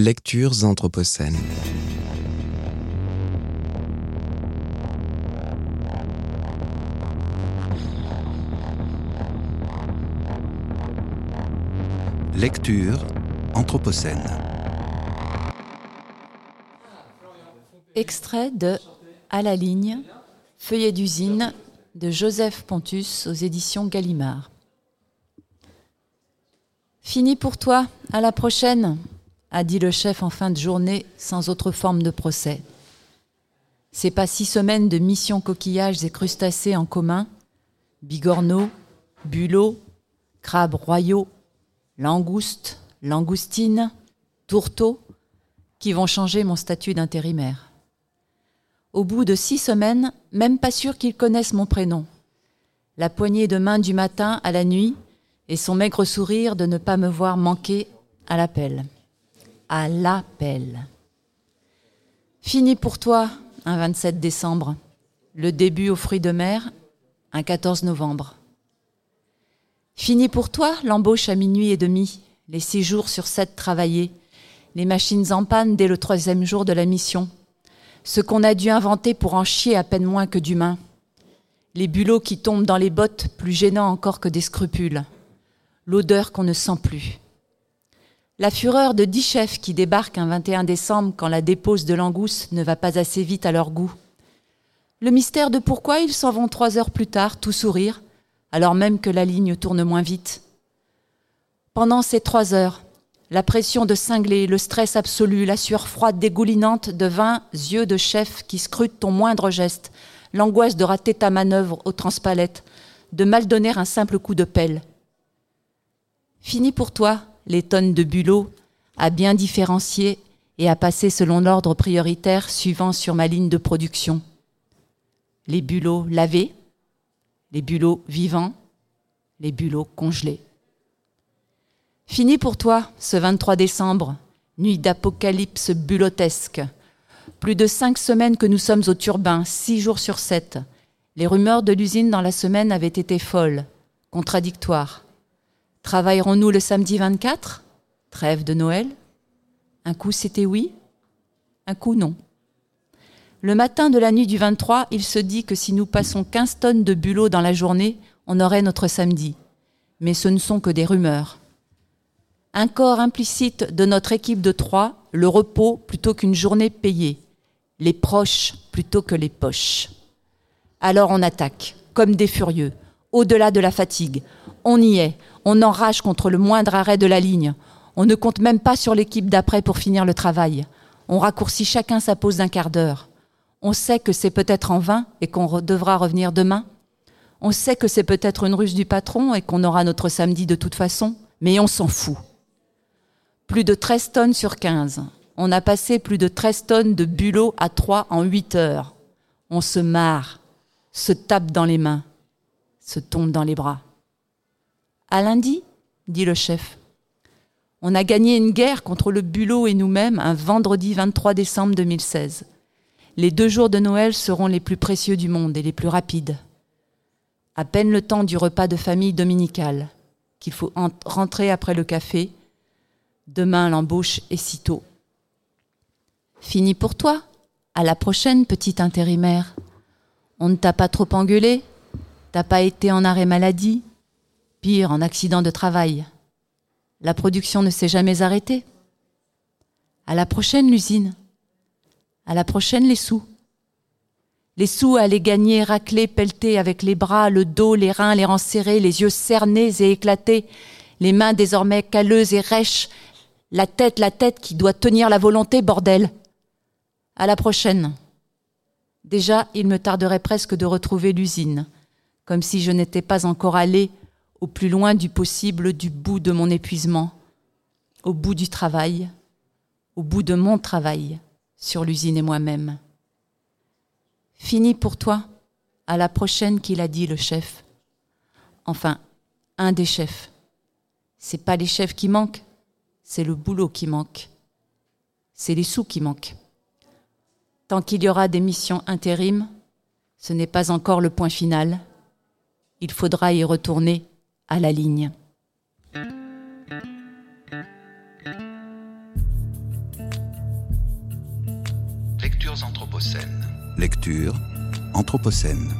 Lectures anthropocènes. Lecture anthropocène. Extrait de À la ligne, feuillet d'usine de Joseph Pontus aux éditions Gallimard. Fini pour toi, à la prochaine, a dit le chef en fin de journée sans autre forme de procès. C'est pas six semaines de missions coquillages et crustacés en commun, bigorneaux, bulots, crabes royaux, langoustes, langoustines, tourteaux, qui vont changer mon statut d'intérimaire. Au bout de six semaines, même pas sûr qu'ils connaissent mon prénom. La poignée de main du matin à la nuit, et son maigre sourire de ne pas me voir manquer à l'appel. À l'appel. Fini pour toi, un 27 décembre. Le début aux fruits de mer, un 14 novembre. Fini pour toi, l'embauche à minuit et demi, les six jours sur sept travaillés, les machines en panne dès le troisième jour de la mission, ce qu'on a dû inventer pour en chier à peine moins que d'humains, les bulots qui tombent dans les bottes, plus gênants encore que des scrupules l'odeur qu'on ne sent plus. La fureur de dix chefs qui débarquent un 21 décembre quand la dépose de langouste ne va pas assez vite à leur goût. Le mystère de pourquoi ils s'en vont trois heures plus tard, tout sourire, alors même que la ligne tourne moins vite. Pendant ces trois heures, la pression de cinglé, le stress absolu, la sueur froide dégoulinante de vingt yeux de chef qui scrutent ton moindre geste, l'angoisse de rater ta manœuvre au transpalette, de mal donner un simple coup de pelle, Fini pour toi les tonnes de bulots à bien différencier et à passer selon l'ordre prioritaire suivant sur ma ligne de production. Les bulots lavés, les bulots vivants, les bulots congelés. Fini pour toi ce 23 décembre, nuit d'apocalypse bulotesque. Plus de cinq semaines que nous sommes au turbin, six jours sur sept. Les rumeurs de l'usine dans la semaine avaient été folles, contradictoires. Travaillerons-nous le samedi 24 Trêve de Noël? Un coup c'était oui, un coup non. Le matin de la nuit du 23, il se dit que si nous passons 15 tonnes de bulot dans la journée, on aurait notre samedi. Mais ce ne sont que des rumeurs. Un corps implicite de notre équipe de trois, le repos plutôt qu'une journée payée, les proches plutôt que les poches. Alors on attaque, comme des furieux, au-delà de la fatigue. On y est, on enrage contre le moindre arrêt de la ligne. On ne compte même pas sur l'équipe d'après pour finir le travail. On raccourcit chacun sa pause d'un quart d'heure. On sait que c'est peut-être en vain et qu'on devra revenir demain. On sait que c'est peut-être une ruse du patron et qu'on aura notre samedi de toute façon, mais on s'en fout. Plus de 13 tonnes sur 15. On a passé plus de 13 tonnes de bulot à 3 en 8 heures. On se marre, se tape dans les mains, se tombe dans les bras. À lundi, dit le chef. On a gagné une guerre contre le bulot et nous-mêmes un vendredi 23 décembre 2016. Les deux jours de Noël seront les plus précieux du monde et les plus rapides. À peine le temps du repas de famille dominical, qu'il faut rentrer après le café. Demain, l'embauche est sitôt. Fini pour toi. À la prochaine, petite intérimaire. On ne t'a pas trop engueulé T'as pas été en arrêt maladie Pire, en accident de travail. La production ne s'est jamais arrêtée. À la prochaine, l'usine. À la prochaine, les sous. Les sous à gagner, racler, pelleter avec les bras, le dos, les reins, les rangs serrés, les yeux cernés et éclatés, les mains désormais calleuses et rêches, la tête, la tête qui doit tenir la volonté, bordel. À la prochaine. Déjà, il me tarderait presque de retrouver l'usine, comme si je n'étais pas encore allé au plus loin du possible du bout de mon épuisement, au bout du travail, au bout de mon travail sur l'usine et moi-même. Fini pour toi, à la prochaine qu'il a dit le chef. Enfin, un des chefs. C'est pas les chefs qui manquent, c'est le boulot qui manque. C'est les sous qui manquent. Tant qu'il y aura des missions intérim, ce n'est pas encore le point final. Il faudra y retourner à la ligne. Lectures anthropocènes. Lecture anthropocène.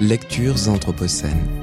Lectures anthropocènes.